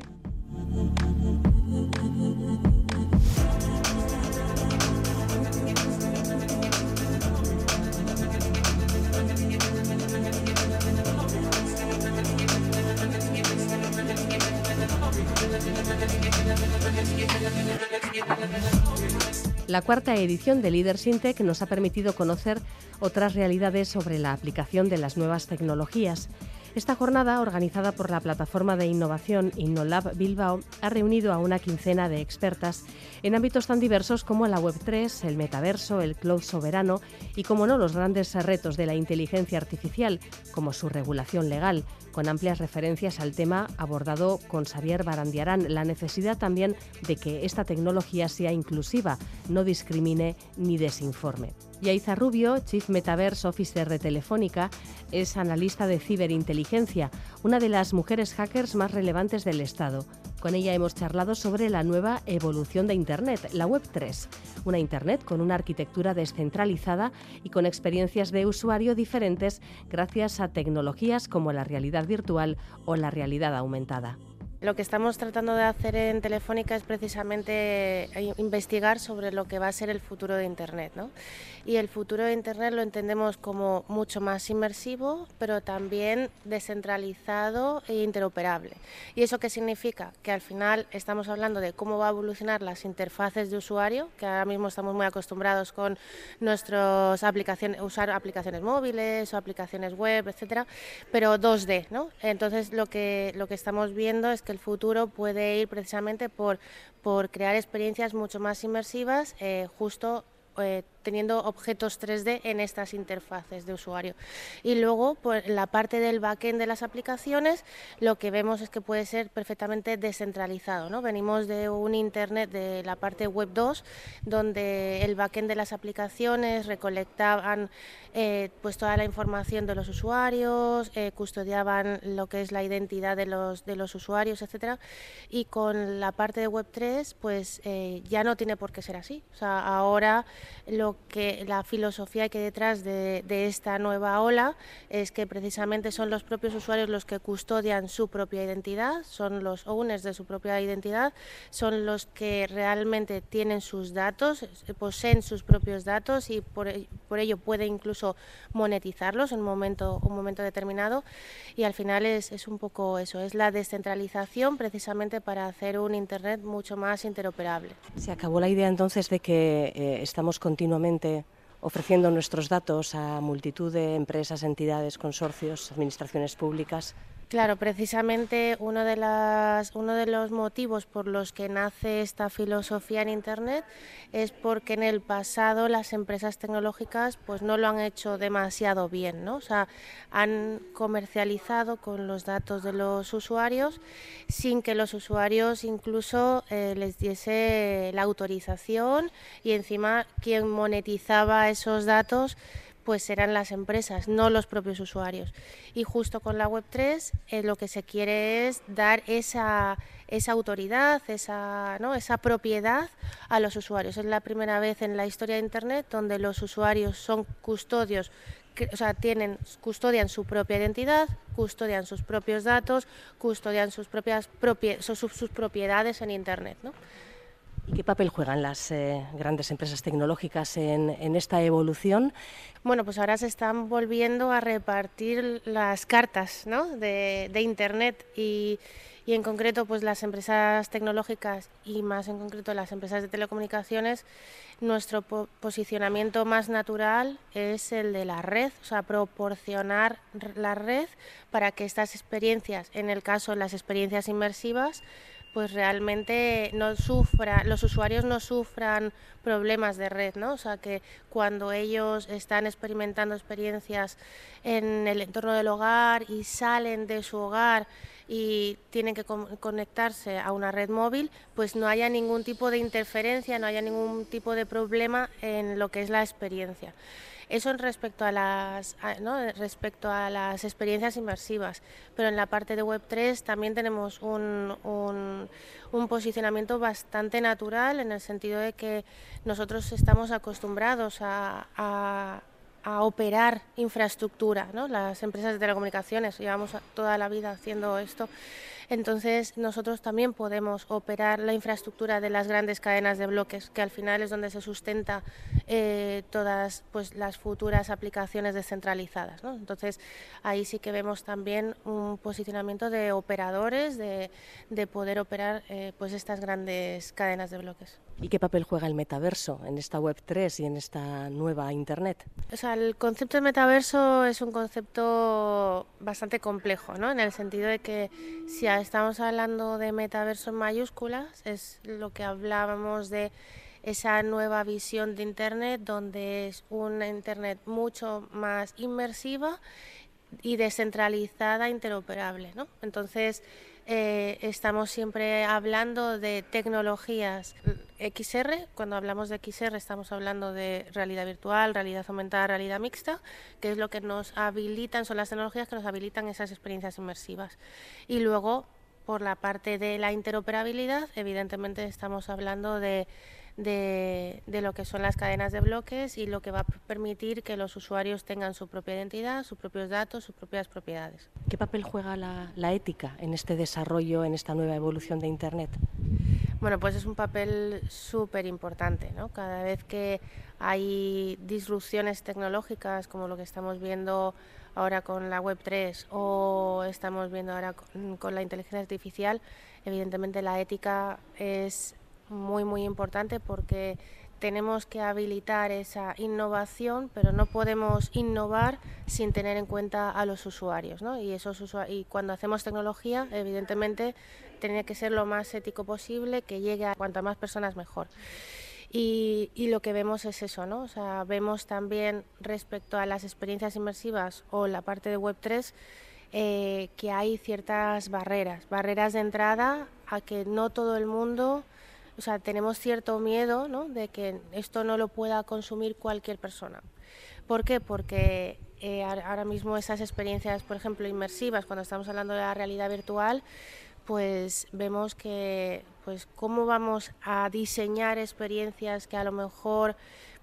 La cuarta edición de Leader Sintec nos ha permitido conocer otras realidades sobre la aplicación de las nuevas tecnologías. Esta jornada, organizada por la plataforma de innovación InnoLab Bilbao, ha reunido a una quincena de expertas en ámbitos tan diversos como la Web3, el metaverso, el cloud soberano y, como no, los grandes retos de la inteligencia artificial, como su regulación legal, con amplias referencias al tema abordado con Xavier Barandiarán, la necesidad también de que esta tecnología sea inclusiva, no discrimine ni desinforme. Yaiza Rubio, Chief Metaverse Officer de Telefónica, es analista de ciberinteligencia, una de las mujeres hackers más relevantes del Estado. Con ella hemos charlado sobre la nueva evolución de Internet, la Web 3, una Internet con una arquitectura descentralizada y con experiencias de usuario diferentes gracias a tecnologías como la realidad virtual o la realidad aumentada. Lo que estamos tratando de hacer en Telefónica es precisamente eh, investigar sobre lo que va a ser el futuro de Internet. ¿no? Y el futuro de Internet lo entendemos como mucho más inmersivo, pero también descentralizado e interoperable. ¿Y eso qué significa? Que al final estamos hablando de cómo va a evolucionar las interfaces de usuario, que ahora mismo estamos muy acostumbrados con nuestras aplicaciones, usar aplicaciones móviles o aplicaciones web, etcétera, pero 2D. ¿no? Entonces lo que, lo que estamos viendo es que el futuro puede ir precisamente por, por crear experiencias mucho más inmersivas, eh, justo eh, teniendo objetos 3D en estas interfaces de usuario. Y luego, por la parte del backend de las aplicaciones, lo que vemos es que puede ser perfectamente descentralizado. ¿no? Venimos de un Internet de la parte web 2, donde el backend de las aplicaciones recolectaban eh, pues toda la información de los usuarios, eh, custodiaban lo que es la identidad de los, de los usuarios, etcétera. Y con la parte de web 3, pues ya no tiene por qué ser así. O sea, ahora lo que la filosofía que hay detrás de, esta nueva ola es que precisamente son los propios usuarios los que custodian su propia identidad, son los owners de su propia identidad, son los que realmente tienen sus datos, poseen sus propios datos y por, ello puede incluso monetizarlos en un momento, un momento determinado. Y al final es, es un poco eso, es la descentralización precisamente para hacer un Internet mucho más interoperable. Se acabó la idea entonces de que eh, estamos continuamente ofreciendo nuestros datos a multitud de empresas, entidades, consorcios, administraciones públicas. Claro, precisamente uno de, las, los motivos por los que nace esta filosofía en Internet es porque en el pasado las empresas tecnológicas pues no lo han hecho demasiado bien, ¿no? O sea, han comercializado con los datos de los usuarios sin que los usuarios incluso eh, les diese la autorización y encima quien monetizaba esos datos pues serán las empresas, no los propios usuarios. Y justo con la Web3 eh, lo que se quiere es dar esa, esa autoridad, esa, ¿no? esa propiedad a los usuarios. Es la primera vez en la historia de Internet donde los usuarios son custodios o sea, tienen, custodian su propia identidad, custodian sus propios datos, custodian sus propias sus, propiedades en Internet. ¿no? ¿Y qué papel juegan las eh, grandes empresas tecnológicas en, esta evolución? Bueno, pues ahora se están volviendo a repartir las cartas ¿no? de, Internet y, en concreto pues las empresas tecnológicas y más en concreto las empresas de telecomunicaciones, nuestro posicionamiento más natural es el de la red, o sea, proporcionar la red para que estas experiencias, en el caso de las experiencias inmersivas, pues realmente no sufra, los usuarios no sufran problemas de red, ¿no? O sea que cuando ellos están experimentando experiencias en el entorno del hogar y salen de su hogar y tienen que conectarse a una red móvil, pues no haya ningún tipo de interferencia, no haya ningún tipo de problema en lo que es la experiencia. Eso respecto a las respecto a las experiencias inmersivas, pero en la parte de Web 3 también tenemos un, un, posicionamiento bastante natural en el sentido de que nosotros estamos acostumbrados a, a a operar infraestructura, ¿no? Las empresas de telecomunicaciones llevamos toda la vida haciendo esto entonces nosotros también podemos operar la infraestructura de las grandes cadenas de bloques, que al final es donde se sustenta eh, todas pues, las futuras aplicaciones descentralizadas. Entonces ahí sí que vemos también un posicionamiento de operadores, de, poder operar eh, pues estas grandes cadenas de bloques. ¿Y qué papel juega el metaverso en esta Web 3 y en esta nueva Internet? O sea, el concepto de metaverso es un concepto bastante complejo, ¿no? En el sentido de que si estamos hablando de metaverso en mayúsculas, es lo que hablábamos de esa nueva visión de Internet, donde es una Internet mucho más inmersiva y descentralizada, interoperable. ¿no? Entonces, eh, estamos siempre hablando de tecnologías XR. Cuando hablamos de XR estamos hablando de realidad virtual, realidad aumentada, realidad mixta, que es lo que nos habilitan, son las tecnologías que nos habilitan esas experiencias inmersivas. Y luego, por la parte de la interoperabilidad, evidentemente estamos hablando de de, lo que son las cadenas de bloques y lo que va a permitir que los usuarios tengan su propia identidad, sus propios datos, sus propias propiedades. ¿Qué papel juega la, ética en este desarrollo, en esta nueva evolución de Internet? Bueno, pues es un papel súper importante. ¿no? Cada vez que hay disrupciones tecnológicas, como lo que estamos viendo ahora con la Web3 o estamos viendo ahora con la inteligencia artificial, evidentemente la ética es muy, muy importante porque tenemos que habilitar esa innovación, pero no podemos innovar sin tener en cuenta a los usuarios. ¿no? Y, esos y cuando hacemos tecnología, evidentemente, tiene que ser lo más ético posible, que llegue a cuantas más personas mejor. Y, y, lo que vemos es eso, ¿no? O sea, vemos también respecto a las experiencias inmersivas o la parte de Web3 eh, que hay ciertas barreras, barreras de entrada a que no todo el mundo o sea, tenemos cierto miedo ¿no? de que esto no lo pueda consumir cualquier persona. ¿Por qué? Porque eh, ahora mismo esas experiencias, por ejemplo, inmersivas, cuando estamos hablando de la realidad virtual, pues vemos que pues cómo vamos a diseñar experiencias que a lo mejor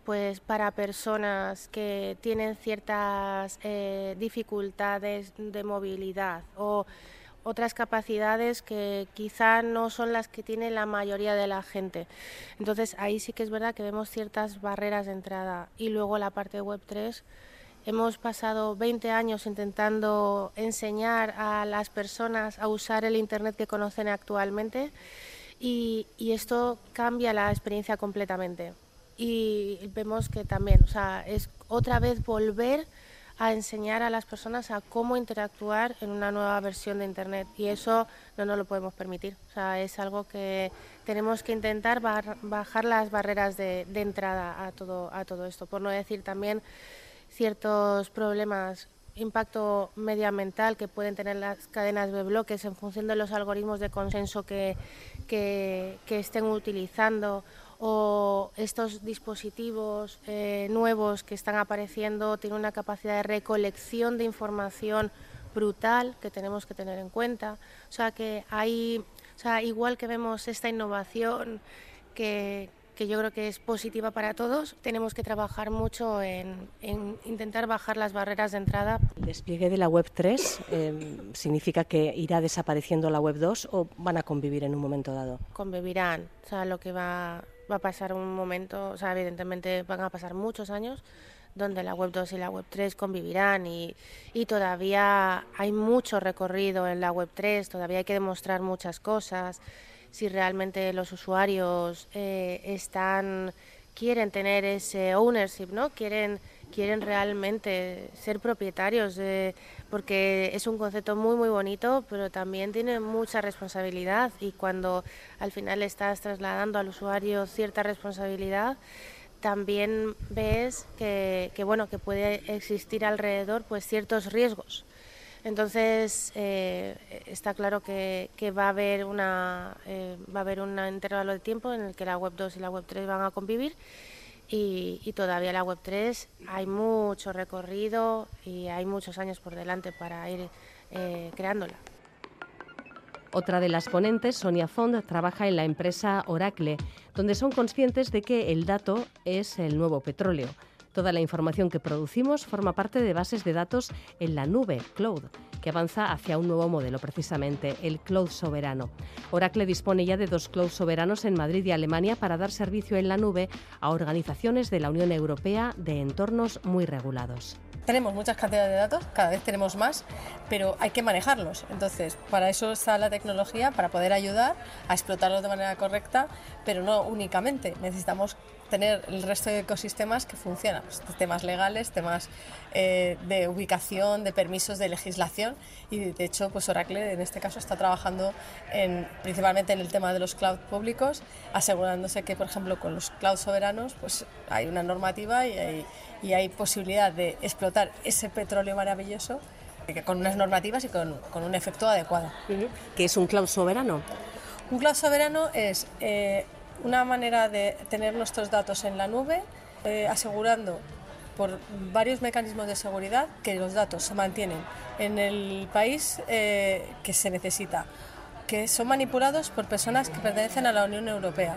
pues para personas que tienen ciertas eh, dificultades de movilidad o otras capacidades que quizá no son las que tiene la mayoría de la gente. Entonces ahí sí que es verdad que vemos ciertas barreras de entrada. Y luego la parte de Web3, hemos pasado 20 años intentando enseñar a las personas a usar el Internet que conocen actualmente y, y esto cambia la experiencia completamente. Y vemos que también, o sea, es otra vez volver a enseñar a las personas a cómo interactuar en una nueva versión de Internet y eso no nos lo podemos permitir. O sea, es algo que tenemos que intentar bajar las barreras de, entrada a todo, a todo esto, por no decir también ciertos problemas impacto medioambiental que pueden tener las cadenas de bloques en función de los algoritmos de consenso que, que, estén utilizando o estos dispositivos eh, nuevos que están apareciendo tienen una capacidad de recolección de información brutal que tenemos que tener en cuenta. O sea que hay, o sea, igual que vemos esta innovación que, que yo creo que es positiva para todos. Tenemos que trabajar mucho en, intentar bajar las barreras de entrada. ¿El despliegue de la Web 3 em, significa que irá desapareciendo la Web 2 o van a convivir en un momento dado? Convivirán. O sea, lo que va, va a pasar un momento, o sea, evidentemente van a pasar muchos años donde la Web 2 y la Web 3 convivirán y, y, todavía hay mucho recorrido en la Web 3, todavía hay que demostrar muchas cosas si realmente los usuarios eh, están quieren tener ese ownership, ¿no? Quieren quieren realmente ser propietarios porque es un concepto muy muy bonito, pero también tiene mucha responsabilidad. Y cuando al final estás trasladando al usuario cierta responsabilidad, también ves que, que bueno que puede existir alrededor pues ciertos riesgos. Entonces eh, está claro que, va a haber una eh, va a haber un intervalo de tiempo en el que la web 2 y la web 3 van a convivir y, todavía la web 3 hay mucho recorrido y hay muchos años por delante para ir eh, creándola. Otra de las ponentes, Sonia Fond, trabaja en la empresa Oracle, donde son conscientes de que el dato es el nuevo petróleo. Toda la información que producimos forma parte de bases de datos en la nube, cloud, que avanza hacia un nuevo modelo, precisamente el cloud soberano. Oracle dispone ya de dos cloud soberanos en Madrid y Alemania para dar servicio en la nube a organizaciones de la Unión Europea de entornos muy regulados. Tenemos muchas cantidades de datos, cada vez tenemos más, pero hay que manejarlos. Entonces, para eso está la tecnología, para poder ayudar a explotarlos de manera correcta, pero no únicamente. Necesitamos tener el resto de ecosistemas que funcionan, pues, temas legales, temas eh, de ubicación, de permisos, de legislación y de hecho pues Oracle en este caso está trabajando en, principalmente en el tema de los cloud públicos, asegurándose que por ejemplo con los cloud soberanos pues hay una normativa y hay, y hay posibilidad de explotar ese petróleo maravilloso con unas normativas y con, con un efecto adecuado. ¿Qué es un cloud soberano? Un cloud soberano es eh, una manera de tener nuestros datos en la nube, eh, asegurando por varios mecanismos de seguridad que los datos se mantienen en el país eh, que se necesita, que son manipulados por personas que pertenecen a la Unión Europea,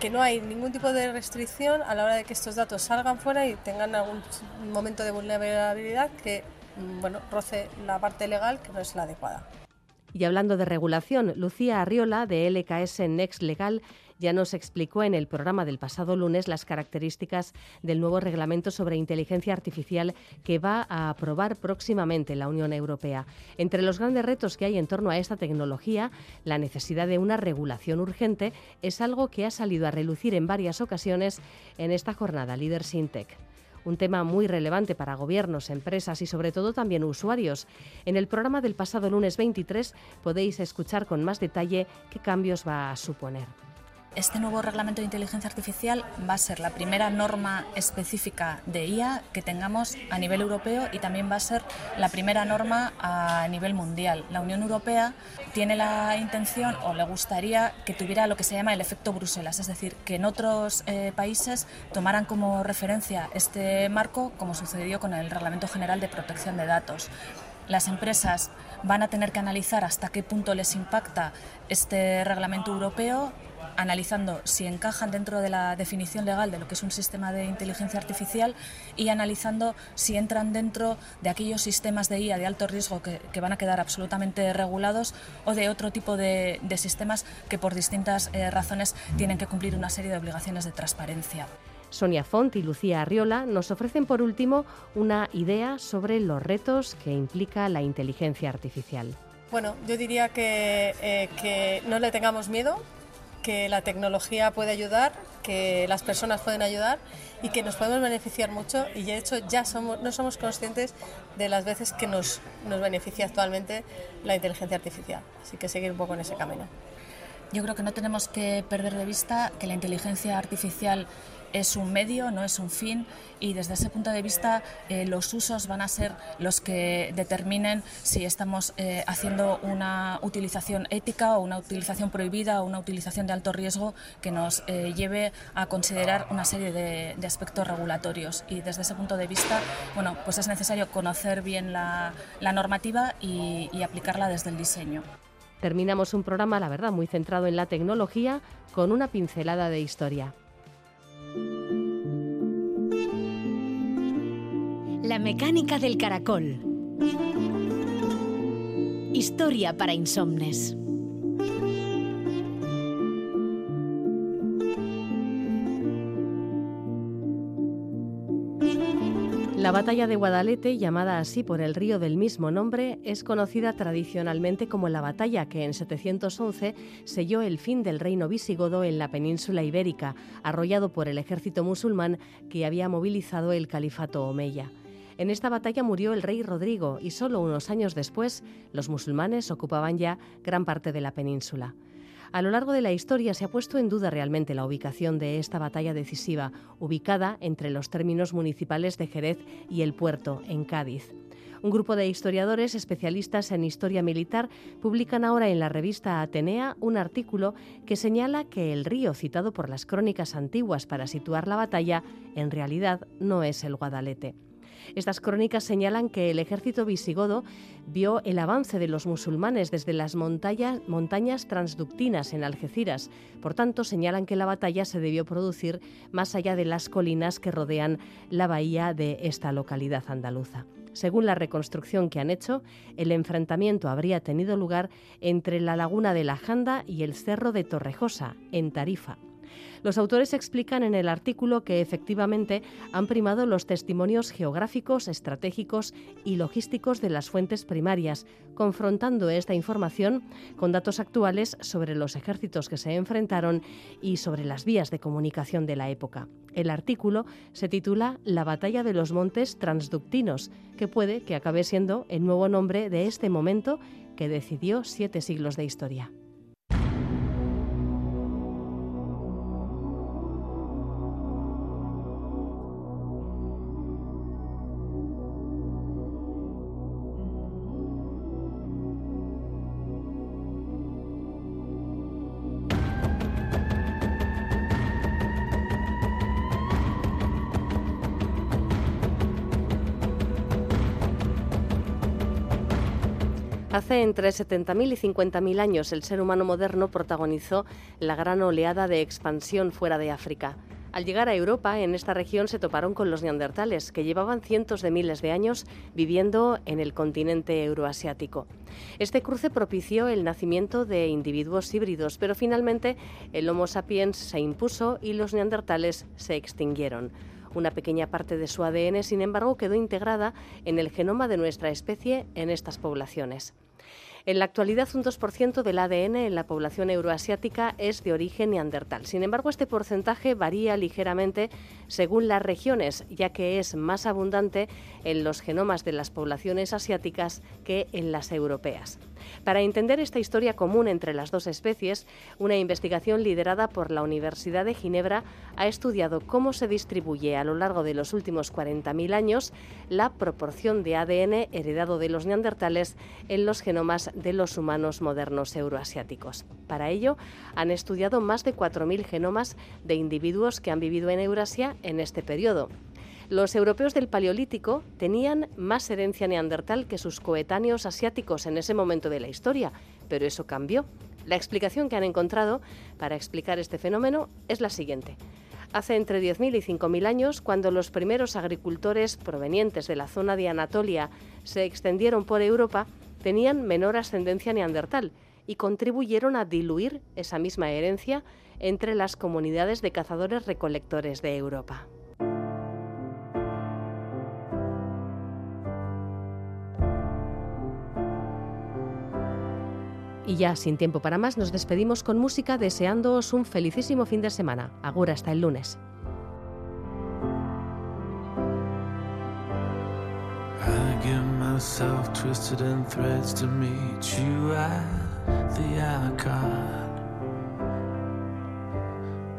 que no hay ningún tipo de restricción a la hora de que estos datos salgan fuera y tengan algún momento de vulnerabilidad que mm, bueno, roce la parte legal que no es la adecuada. Y hablando de regulación, Lucía Arriola de LKS Next Legal ya nos explicó en el programa del pasado lunes las características del nuevo reglamento sobre inteligencia artificial que va a aprobar próximamente la Unión Europea. Entre los grandes retos que hay en torno a esta tecnología, la necesidad de una regulación urgente es algo que ha salido a relucir en varias ocasiones en esta jornada Líder Sintec un tema muy relevante para gobiernos, empresas y sobre todo también usuarios. En el programa del pasado lunes 23 podéis escuchar con más detalle qué cambios va a suponer. Este nuevo reglamento de inteligencia artificial va a ser la primera norma específica de IA que tengamos a nivel europeo y también va a ser la primera norma a nivel mundial. La Unión Europea tiene la intención o le gustaría que tuviera lo que se llama el efecto Bruselas, es decir, que en otros eh, países tomaran como referencia este marco como sucedió con el Reglamento General de Protección de Datos las empresas van a tener que analizar hasta qué punto les impacta este reglamento europeo analizando si encajan dentro de la definición legal de lo que es un sistema de inteligencia artificial y analizando si entran dentro de aquellos sistemas de IA de alto riesgo que, van a quedar absolutamente regulados o de otro tipo de, sistemas que por distintas eh, razones tienen que cumplir una serie de obligaciones de transparencia. Sonia Font y Lucía Arriola nos ofrecen por último una idea sobre los retos que implica la inteligencia artificial. Bueno, yo diría que, eh, que no le tengamos miedo, que la tecnología puede ayudar, que las personas pueden ayudar y que nos podemos beneficiar mucho y de hecho ya somos, no somos conscientes de las veces que nos, nos beneficia actualmente la inteligencia artificial. Así que seguir un poco en ese camino. Yo creo que no tenemos que perder de vista que la inteligencia artificial es un medio, no es un fin y desde ese punto de vista eh, los usos van a ser los que determinen si estamos eh, haciendo una utilización ética o una utilización prohibida o una utilización de alto riesgo que nos eh, lleve a considerar una serie de, aspectos regulatorios y desde ese punto de vista bueno pues es necesario conocer bien la, normativa y aplicarla desde el diseño. Terminamos un programa, la verdad, muy centrado en la tecnología, con una pincelada de historia. La mecánica del caracol. Historia para insomnes. La batalla de Guadalete, llamada así por el río del mismo nombre, es conocida tradicionalmente como la batalla que en 711 selló el fin del reino visigodo en la península ibérica, arrollado por el ejército musulmán que había movilizado el califato omeya. En esta batalla murió el rey Rodrigo y solo unos años después los musulmanes ocupaban ya gran parte de la península. A lo largo de la historia se ha puesto en duda realmente la ubicación de esta batalla decisiva, ubicada entre los términos municipales de Jerez y el puerto, en Cádiz. Un grupo de historiadores especialistas en historia militar publican ahora en la revista Atenea un artículo que señala que el río citado por las crónicas antiguas para situar la batalla en realidad no es el Guadalete. Estas crónicas señalan que el ejército visigodo vio el avance de los musulmanes desde las montañas, transductinas en Algeciras. Por tanto, señalan que la batalla se debió producir más allá de las colinas que rodean la bahía de esta localidad andaluza. Según la reconstrucción que han hecho, el enfrentamiento habría tenido lugar entre la laguna de la Janda y el cerro de Torrejosa, en Tarifa. Los autores explican en el artículo que efectivamente han primado los testimonios geográficos, estratégicos y logísticos de las fuentes primarias, confrontando esta información con datos actuales sobre los ejércitos que se enfrentaron y sobre las vías de comunicación de la época. El artículo se titula La batalla de los montes transductinos, que puede que acabe siendo el nuevo nombre de este momento que decidió siete siglos de historia. Entre 70.000 y 50.000 años el ser humano moderno protagonizó la gran oleada de expansión fuera de África. Al llegar a Europa, en esta región se toparon con los neandertales, que llevaban cientos de miles de años viviendo en el continente euroasiático. Este cruce propició el nacimiento de individuos híbridos, pero finalmente el Homo sapiens se impuso y los neandertales se extinguieron. Una pequeña parte de su ADN, sin embargo, quedó integrada en el genoma de nuestra especie en estas poblaciones. En la actualidad, un 2% del ADN en la población euroasiática es de origen neandertal. Sin embargo, este porcentaje varía ligeramente según las regiones, ya que es más abundante en los genomas de las poblaciones asiáticas que en las europeas. Para entender esta historia común entre las dos especies, una investigación liderada por la Universidad de Ginebra ha estudiado cómo se distribuye a lo largo de los últimos 40.000 años la proporción de ADN heredado de los neandertales en los genomas de los humanos modernos euroasiáticos. Para ello, han estudiado más de 4.000 genomas de individuos que han vivido en Eurasia en este periodo. Los europeos del Paleolítico tenían más herencia neandertal que sus coetáneos asiáticos en ese momento de la historia, pero eso cambió. La explicación que han encontrado para explicar este fenómeno es la siguiente. Hace entre 10.000 y 5.000 años, cuando los primeros agricultores provenientes de la zona de Anatolia se extendieron por Europa, tenían menor ascendencia neandertal y contribuyeron a diluir esa misma herencia entre las comunidades de cazadores recolectores de Europa. Y ya sin tiempo para más, nos despedimos con música deseándoos un felicísimo fin de semana. Agura hasta el lunes. I the arcane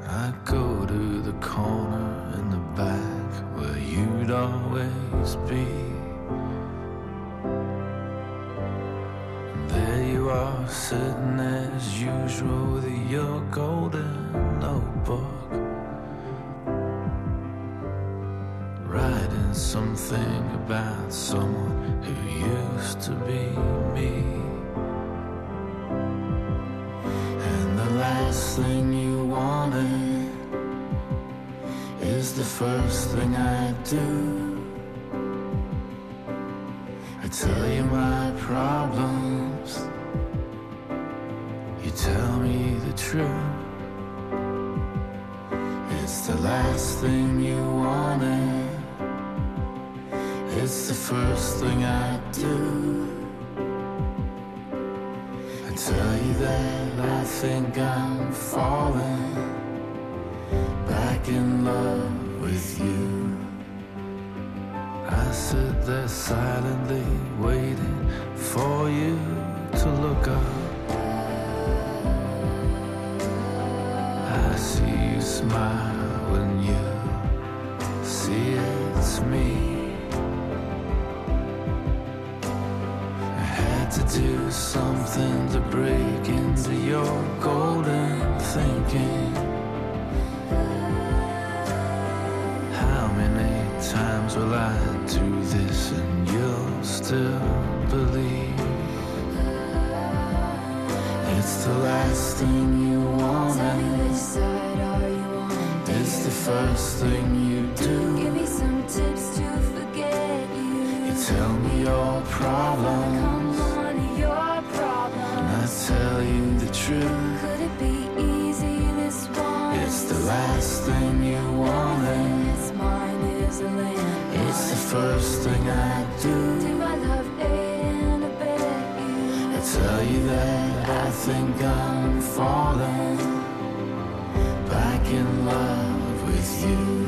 I go to the corner in the back where you'd always be. There you are, sitting as usual with your golden notebook. Writing something about someone who used to be me. And the last thing you wanted is the first thing I do. I tell you my problems, you tell me the truth. It's the last thing you wanted, it's the first thing I do. I tell you that I think I'm falling back in love with you. I sit there silently waiting for you to look up. I see you smile when you see it's me. Do something to break into your golden thinking. How many times will I do this and you'll still believe? It's the last thing you want It's the first thing you do. Give me some tips to forget you. You tell me your problem tell you the truth Could it be easy this one It's the last thing you wanted it's the first thing I do. Do my love and I bet. I tell you that I think I'm falling back in love with you.